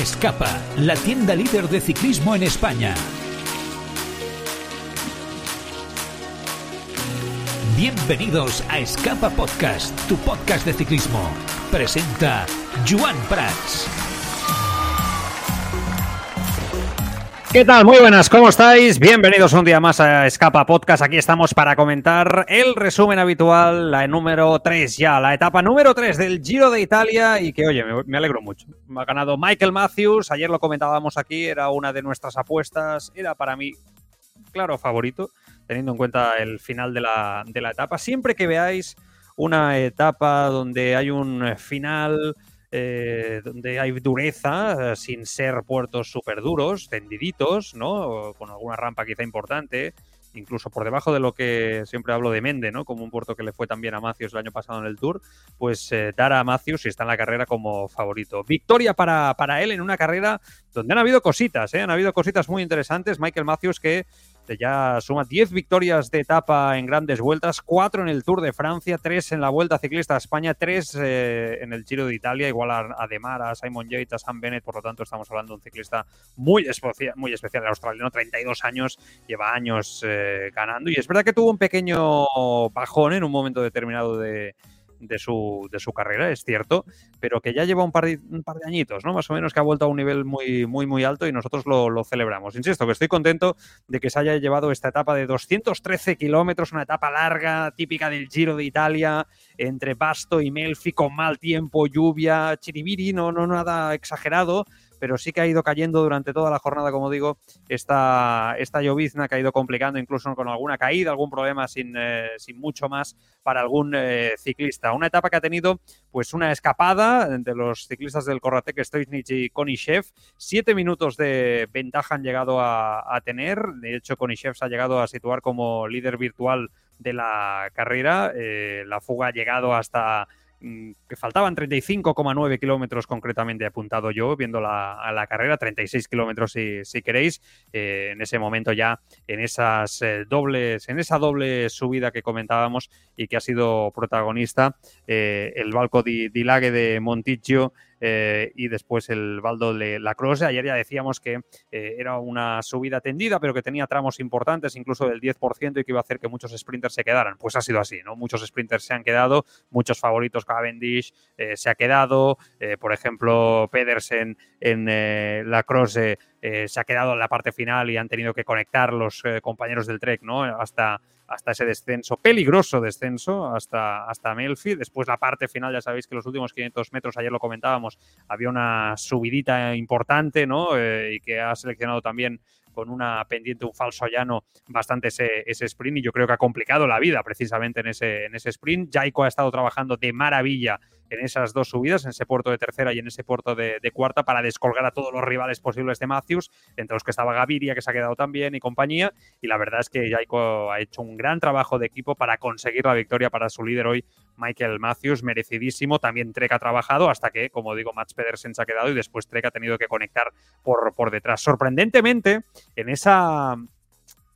Escapa, la tienda líder de ciclismo en España. Bienvenidos a Escapa Podcast, tu podcast de ciclismo. Presenta Joan Prats. ¿Qué tal? Muy buenas, ¿cómo estáis? Bienvenidos un día más a Escapa Podcast. Aquí estamos para comentar el resumen habitual, la número 3 ya, la etapa número 3 del Giro de Italia y que, oye, me, alegro mucho. Me ha ganado Michael Matthews, ayer lo comentábamos aquí, era una de nuestras apuestas, era para mí, claro, favorito, teniendo en cuenta el final de la, de la etapa. Siempre que veáis una etapa donde hay un final eh, donde hay dureza, eh, sin ser puertos súper duros, tendiditos, ¿no? con alguna rampa quizá importante, incluso por debajo de lo que siempre hablo de Mende, ¿no? Como un puerto que le fue también a Macios el año pasado en el Tour, pues eh, dar a Macios si está en la carrera como favorito. Victoria para, para él en una carrera donde han habido cositas. Han habido cositas muy interesantes. Michael Matthews que ya suma 10 victorias de etapa en grandes vueltas, 4 en el Tour de Francia, 3 en la Vuelta Ciclista a España, 3 eh, en el Giro de Italia, igual a, a a Simon Yates, a Sam Bennett, por lo tanto estamos hablando de un ciclista muy especial, muy especial el australiano, 32 años, lleva años eh, ganando. Y es verdad que tuvo un pequeño bajón en un momento determinado de, de su, de su carrera, es cierto, pero que ya lleva un par, de, un par de añitos, ¿no? Más o menos que ha vuelto a un nivel muy, muy, muy alto y nosotros lo, lo, celebramos. Insisto, que estoy contento de que se haya llevado esta etapa de 213 kilómetros, una etapa larga, típica del Giro de Italia, entre Basto y Melfi, con mal tiempo, lluvia, chiribiri, no, no nada exagerado, pero sí que ha ido cayendo durante toda la jornada, como digo, esta, esta llovizna que ha ido complicando incluso con alguna caída, algún problema sin, eh, sin mucho más para algún eh, ciclista. Una etapa que ha tenido pues una escapada de los ciclistas del Corratec, Stoichnich y Konishev. Siete minutos de ventaja han llegado a, tener. De hecho, Konishev se ha llegado a situar como líder virtual de la carrera. Eh, la fuga ha llegado hasta que faltaban 35,9 kilómetros concretamente apuntado yo viendo la, a la carrera, 36 kilómetros si, si, queréis, eh, en ese momento ya en esas eh, dobles, en esa doble subida que comentábamos y que ha sido protagonista eh, el Balco di, di Lague de Monticchio eh, y después el Baldo de la Croce. Ayer ya decíamos que eh, era una subida tendida, pero que tenía tramos importantes, incluso del 10%, y que iba a hacer que muchos sprinters se quedaran. Pues ha sido así, ¿no? Muchos sprinters se han quedado, muchos favoritos Cavendish eh, se ha quedado, eh, por ejemplo, Pedersen en la Croce se ha quedado en la parte final y han tenido que conectar los compañeros del Trek, ¿no? Hasta hasta ese descenso, peligroso descenso, hasta, hasta Melfi. Después la parte final, ya sabéis que los últimos 500 metros, ayer lo comentábamos, había una subidita importante, ¿no? Eh, y que ha seleccionado también con una pendiente, un falso llano, bastante ese, ese, sprint y yo creo que ha complicado la vida precisamente en ese, en ese sprint. Jaico ha estado trabajando de maravilla en esas dos subidas, en ese puerto de tercera y en ese puerto de, cuarta, para descolgar a todos los rivales posibles de Matthews, entre los que estaba Gaviria, que se ha quedado también, y compañía. Y la verdad es que Jaico ha hecho un gran trabajo de equipo para conseguir la victoria para su líder hoy, Michael Matthews, merecidísimo. También Trek ha trabajado hasta que, como digo, Mats Pedersen se ha quedado y después Trek ha tenido que conectar por, por detrás. Sorprendentemente, en esa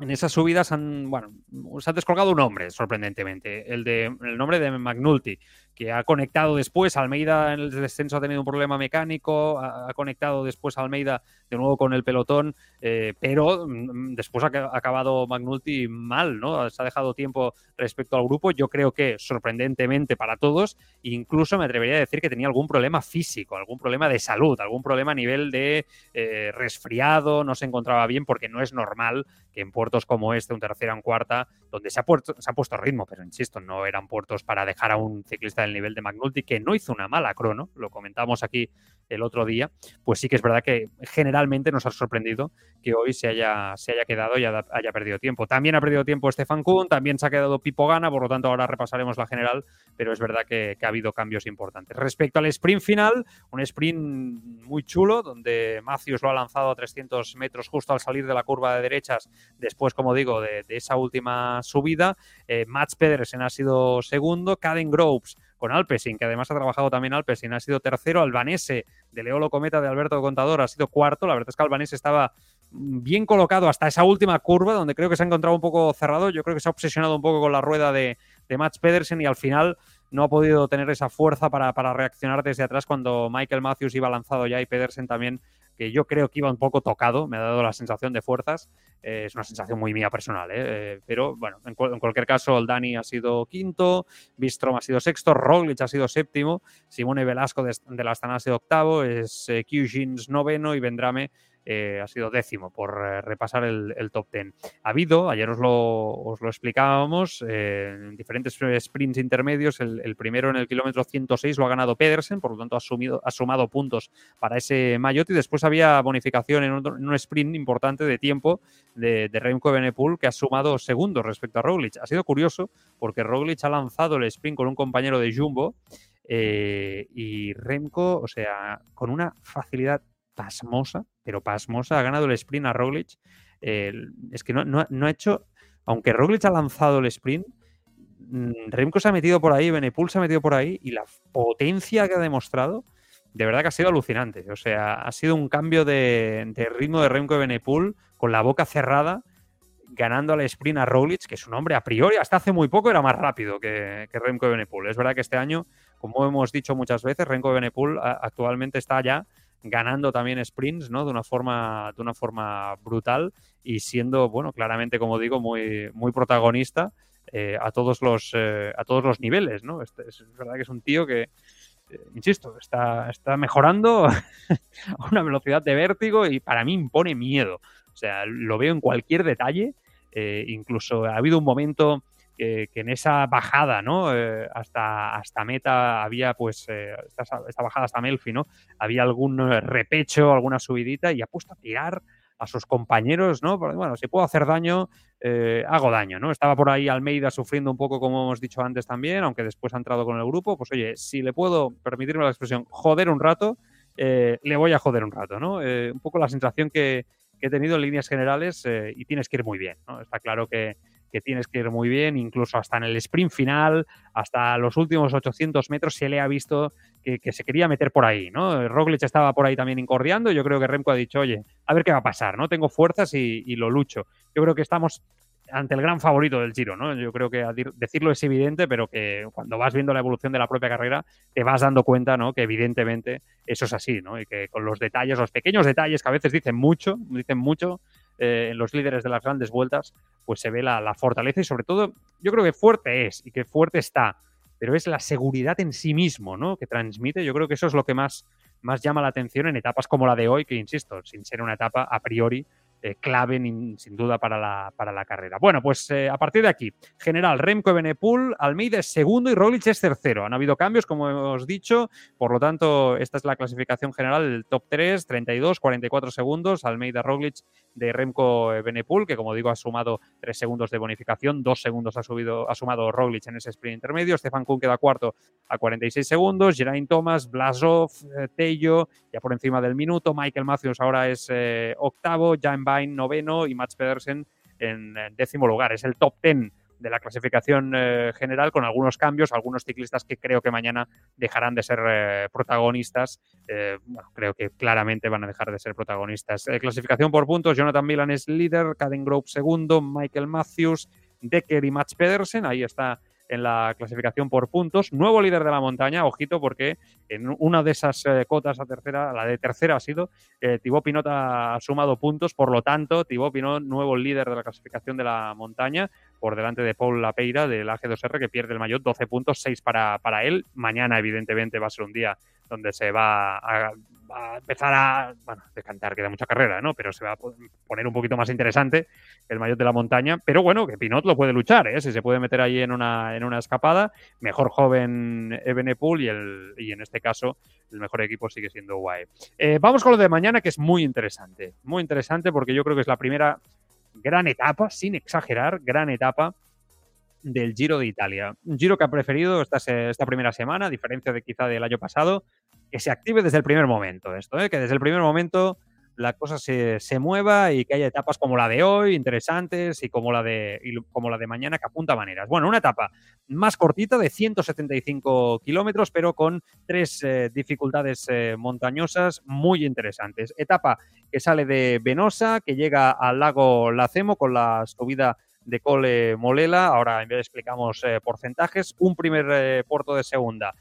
en esas subidas han, bueno, se ha descolgado un nombre, sorprendentemente, el de el nombre de McNulty, que ha conectado después, Almeida en el descenso ha tenido un problema mecánico, ha, conectado después Almeida de nuevo con el pelotón, eh, pero mm, después ha, acabado McNulty mal, ¿no? Se ha dejado tiempo respecto al grupo, yo creo que sorprendentemente para todos, incluso me atrevería a decir que tenía algún problema físico, algún problema de salud, algún problema a nivel de eh, resfriado, no se encontraba bien porque no es normal que en puertos como este, un tercera, un cuarta, donde se ha, puesto, se ha puesto ritmo, pero insisto, no eran puertos para dejar a un ciclista del nivel de McNulty, que no hizo una mala crono, lo comentamos aquí el otro día, pues sí que es verdad que generalmente nos ha sorprendido que hoy se haya, se haya quedado y haya, perdido tiempo. También ha perdido tiempo Stefan Kuhn, también se ha quedado Pipo Gana, por lo tanto ahora repasaremos la general, pero es verdad que, ha habido cambios importantes. Respecto al sprint final, un sprint muy chulo, donde Matthews lo ha lanzado a 300 metros justo al salir de la curva de derechas, después, como digo, de, de esa última subida. Eh, Mats Pedersen ha sido segundo, Caden Groves con Alpesin, que además ha trabajado también Alpesin, ha sido tercero, Albanese de Leolo Cometa de Alberto Contador ha sido cuarto, la verdad es que Albanese estaba bien colocado hasta esa última curva, donde creo que se ha encontrado un poco cerrado, yo creo que se ha obsesionado un poco con la rueda de, de Mats Pedersen y al final no ha podido tener esa fuerza para, para reaccionar desde atrás cuando Michael Matthews iba lanzado ya y Pedersen también que yo creo que iba un poco tocado, me ha dado la sensación de fuerzas, eh, es una sensación muy mía personal, ¿eh? Eh, pero bueno, en, cualquier caso el Dani ha sido quinto, Bistrom ha sido sexto, Roglic ha sido séptimo, Simone Velasco de, la Astana ha sido octavo, es Kyujins noveno y Vendrame eh, ha sido décimo por eh, repasar el, top ten. Ha habido, ayer os lo, os lo explicábamos, eh, en diferentes sprints intermedios, el, primero en el kilómetro 106 lo ha ganado Pedersen, por lo tanto ha, sumado puntos para ese Mayotte y después había bonificación en un, sprint importante de tiempo de, Remco Benepul que ha sumado segundos respecto a Roglic. Ha sido curioso porque Roglic ha lanzado el sprint con un compañero de Jumbo y Remco, o sea, con una facilidad pasmosa, pero pasmosa, ha ganado el sprint a Roglic. es que no, ha hecho, aunque Roglic ha lanzado el sprint, mm, Remco se ha metido por ahí, Benepul se ha metido por ahí y la potencia que ha demostrado, de verdad que ha sido alucinante. O sea, ha sido un cambio de, ritmo de Remco y Benepul con la boca cerrada, ganando al sprint a Roglic, que es un hombre a priori, hasta hace muy poco era más rápido que, que Remco Benepul. Es verdad que este año, como hemos dicho muchas veces, Remco Benepul actualmente está ya ganando también sprints, ¿no? De una forma, de una forma brutal y siendo, bueno, claramente, como digo, muy, muy protagonista eh, a todos los eh, a todos los niveles, ¿no? Este, es verdad que es un tío que, eh, insisto, está, está mejorando a una velocidad de vértigo y para mí impone miedo. O sea, lo veo en cualquier detalle. incluso ha habido un momento que, en esa bajada, ¿no? Eh, hasta, hasta meta había, pues, eh, esta, bajada hasta Melfi, ¿no? Había algún eh, repecho, alguna subidita y ha puesto a tirar a sus compañeros, ¿no? bueno, si puedo hacer daño, hago daño, ¿no? Estaba por ahí Almeida sufriendo un poco, como hemos dicho antes también, aunque después ha entrado con el grupo, pues oye, si le puedo, permitirme la expresión, joder un rato, le voy a joder un rato, ¿no? un poco la sensación que, que, he tenido en líneas generales y tienes que ir muy bien, ¿no? Está claro que que tienes que ir muy bien, incluso hasta en el sprint final, hasta los últimos 800 metros se le ha visto que, se quería meter por ahí, ¿no? Roglic estaba por ahí también incordiando, yo creo que Remco ha dicho, oye, a ver qué va a pasar, ¿no? Tengo fuerzas y, lo lucho. Yo creo que estamos ante el gran favorito del Giro, ¿no? Yo creo que decirlo es evidente, pero que cuando vas viendo la evolución de la propia carrera, te vas dando cuenta, ¿no? Que evidentemente eso es así, ¿no? Y que con los detalles, los pequeños detalles que a veces dicen mucho, dicen mucho, eh, en los líderes de las grandes vueltas, pues se ve la, fortaleza y sobre todo yo creo que fuerte es y que fuerte está, pero es la seguridad en sí mismo, ¿no? Que transmite. Yo creo que eso es lo que más, más llama la atención en etapas como la de hoy, que insisto, sin ser una etapa a priori eh, clave sin duda para la, para la carrera. Bueno, pues eh, a partir de aquí, general Remco Benepul, Almeida es segundo y Roglic es tercero. Han habido cambios, como hemos dicho, por lo tanto, esta es la clasificación general del top 3, 32, 44 segundos, Almeida Roglic de Remco Benepul, que como digo ha sumado 3 segundos de bonificación, 2 segundos ha, subido, ha sumado Roglic en ese sprint intermedio, Stefan Kuhn queda cuarto a 46 segundos, Geraint Thomas, Blasov, eh, Tello, ya por encima del minuto, Michael Matthews ahora es octavo, ya en noveno y Mats Pedersen en décimo lugar. Es el top ten de la clasificación eh, general con algunos cambios, algunos ciclistas que creo que mañana dejarán de ser eh, protagonistas. Eh, creo que claramente van a dejar de ser protagonistas. clasificación por puntos, Jonathan Milan es líder, Caden Grove segundo, Michael Matthews, Decker y Mats Pedersen, ahí está en la clasificación por puntos. Nuevo líder de la montaña, ojito, porque en una de esas eh, cotas a tercera, la de tercera ha sido, eh, Thibaut Pinot ha sumado puntos, por lo tanto, Thibaut Pinot, nuevo líder de la clasificación de la montaña, por delante de Paul Lapeira del AG2R, que pierde el mayor 12 puntos, 6 para, para él. Mañana, evidentemente, va a ser un día donde se va a, empezar a, bueno, decantar, queda mucha carrera, ¿no? Pero se va a poner un poquito más interesante el mayor de la montaña. Pero bueno, que Pinot lo puede luchar, ¿eh? Si se puede meter ahí en una, en una escapada, mejor joven Ebenepool y, el, y en este caso el mejor equipo sigue siendo UAE. Eh, vamos con lo de mañana, que es muy interesante. Muy interesante porque yo creo que es la primera gran etapa, sin exagerar, gran etapa del Giro de Italia. Un Giro que ha preferido esta, esta primera semana, a diferencia de quizá del año pasado, que se active desde el primer momento esto, ¿eh? que desde el primer momento la cosa se, se, mueva y que haya etapas como la de hoy, interesantes, y como la de, como la de mañana, que apunta maneras. Bueno, una etapa más cortita de 175 kilómetros, pero con tres eh, dificultades eh, montañosas muy interesantes. Etapa que sale de Venosa, que llega al lago Lacemo con la subida de Cole Molela. Ahora explicamos porcentajes. Un primer puerto de segunda.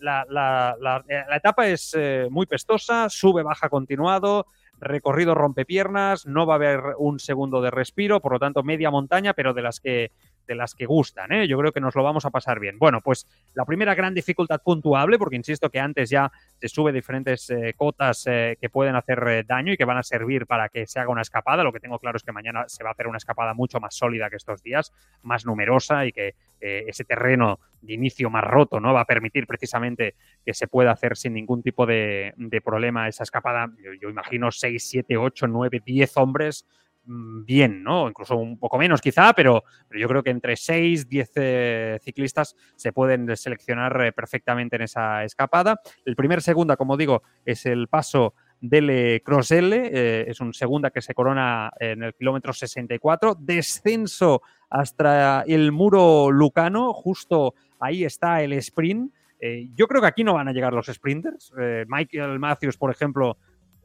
La, etapa es muy pestosa, sube, baja continuado recorrido rompepiernas, no va a haber un segundo de respiro, por lo tanto media montaña, pero de las que de las que gustan. ¿eh? Yo creo que nos lo vamos a pasar bien. Bueno, pues la primera gran dificultad puntuable, porque insisto que antes ya se sube diferentes eh, cotas eh, que pueden hacer eh, daño y que van a servir para que se haga una escapada. Lo que tengo claro es que mañana se va a hacer una escapada mucho más sólida que estos días, más numerosa y que ese terreno de inicio más roto no va a permitir precisamente que se pueda hacer sin ningún tipo de, problema esa escapada. Yo, imagino 6, 7, 8, 9, 10 hombres bien, ¿no? Incluso un poco menos quizá, pero, pero yo creo que entre 6, 10 eh, ciclistas se pueden seleccionar eh, perfectamente en esa escapada. El primer segunda, como digo, es el paso del Croselle, eh, es un segunda que se corona en el kilómetro 64, descenso hasta el muro lucano, justo ahí está el sprint. yo creo que aquí no van a llegar los sprinters. Michael Matthews, por ejemplo,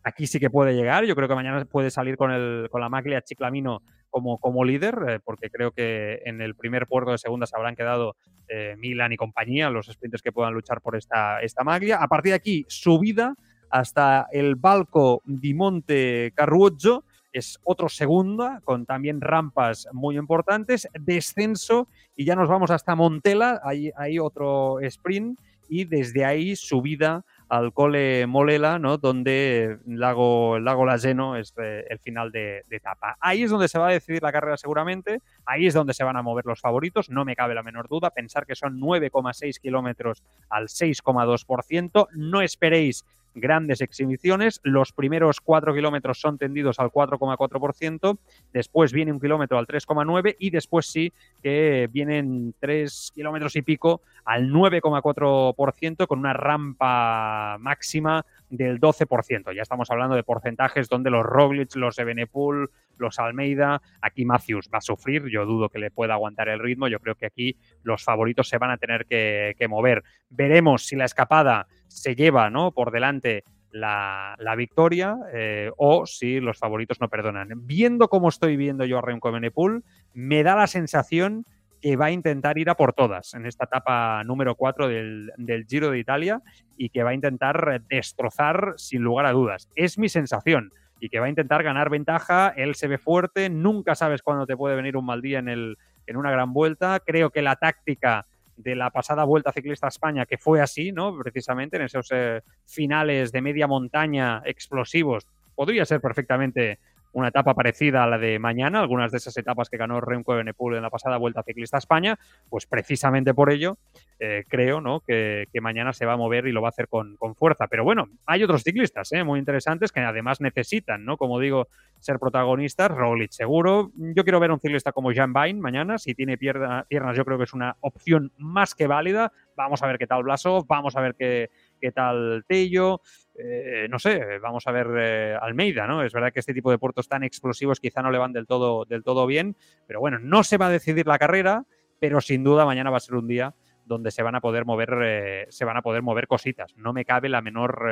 aquí sí que puede llegar. Yo creo que mañana puede salir con, el, con la Maglia Chiclamino como, como líder, eh, porque creo que en el primer puerto de segunda se habrán quedado eh, Milan y compañía, los sprinters que puedan luchar por esta, esta Maglia. A partir de aquí, subida hasta el Balco di Monte Carruoggio, es otro segunda, con también rampas muy importantes, descenso y ya nos vamos hasta Montela, hay, hay otro sprint y desde ahí subida al Cole Molela, ¿no? donde el lago, el lago es eh, el final de, etapa. Ahí es donde se va a decidir la carrera seguramente, ahí es donde se van a mover los favoritos, no me cabe la menor duda, pensar que son 9,6 kilómetros al 6,2%, no esperéis grandes exhibiciones. Los primeros 4 kilómetros son tendidos al 4,4%, después viene un kilómetro al 3,9% y después sí que vienen 3 kilómetros y pico al 9,4% con una rampa máxima del 12%. Ya estamos hablando de porcentajes donde los Roglic, los Ebenepool, los Almeida, aquí Matthews va a sufrir, yo dudo que le pueda aguantar el ritmo, yo creo que aquí los favoritos se van a tener que, mover. Veremos si la escapada se lleva ¿no? por delante la, victoria eh, o si los favoritos no perdonan. Viendo cómo estoy viendo yo a Remco Evenepoel, me da la sensación que va a intentar ir a por todas en esta etapa número 4 del, del, Giro de Italia y que va a intentar destrozar sin lugar a dudas. Es mi sensación y que va a intentar ganar ventaja. Él se ve fuerte, nunca sabes cuándo te puede venir un mal día en, el, en una gran vuelta. Creo que la táctica de la pasada Vuelta Ciclista a España, que fue así, ¿no? Precisamente en esos eh, finales de media montaña explosivos, podría ser perfectamente una etapa parecida a la de mañana, algunas de esas etapas que ganó Remco Evenepoel en la pasada Vuelta Ciclista a España, pues precisamente por ello eh, creo ¿no? Que, mañana se va a mover y lo va a hacer con, fuerza. Pero bueno, hay otros ciclistas ¿eh? muy interesantes que además necesitan, ¿no? como digo, ser protagonistas. Roglic seguro. Yo quiero ver a un ciclista como Jan Bain mañana. Si tiene piernas, yo creo que es una opción más que válida. Vamos a ver qué tal Blasov, vamos a ver qué, qué tal Tello. Eh, no sé, vamos a ver eh, Almeida, ¿no? Es verdad que este tipo de puertos tan explosivos quizá no le van del todo, del todo bien, pero bueno, no se va a decidir la carrera, pero sin duda mañana va a ser un día donde se van a poder mover, eh, se van a poder mover cositas. No me cabe la menor,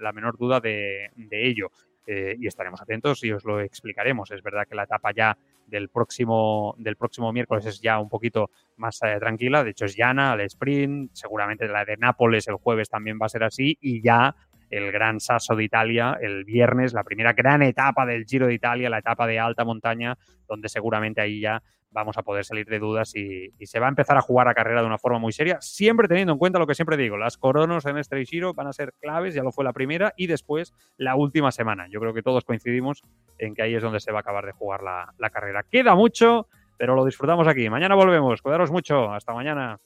la menor duda de ello. Y estaremos atentos y os lo explicaremos. Es verdad que la etapa ya del próximo, del próximo miércoles es ya un poquito más tranquila. De hecho, es llana, el sprint. Seguramente la de Nápoles el jueves también va a ser así. Y ya el Gran Sasso de Italia el viernes, la primera gran etapa del Giro de Italia, la etapa de alta montaña, donde seguramente ahí ya vamos a poder salir de dudas y, se va a empezar a jugar a carrera de una forma muy seria, siempre teniendo en cuenta lo que siempre digo, las coronas en este Giro van a ser claves, ya lo fue la primera y después la última semana. Yo creo que todos coincidimos en que ahí es donde se va a acabar de jugar la, la carrera. Queda mucho, pero lo disfrutamos aquí. Mañana volvemos. Cuidaros mucho. Hasta mañana.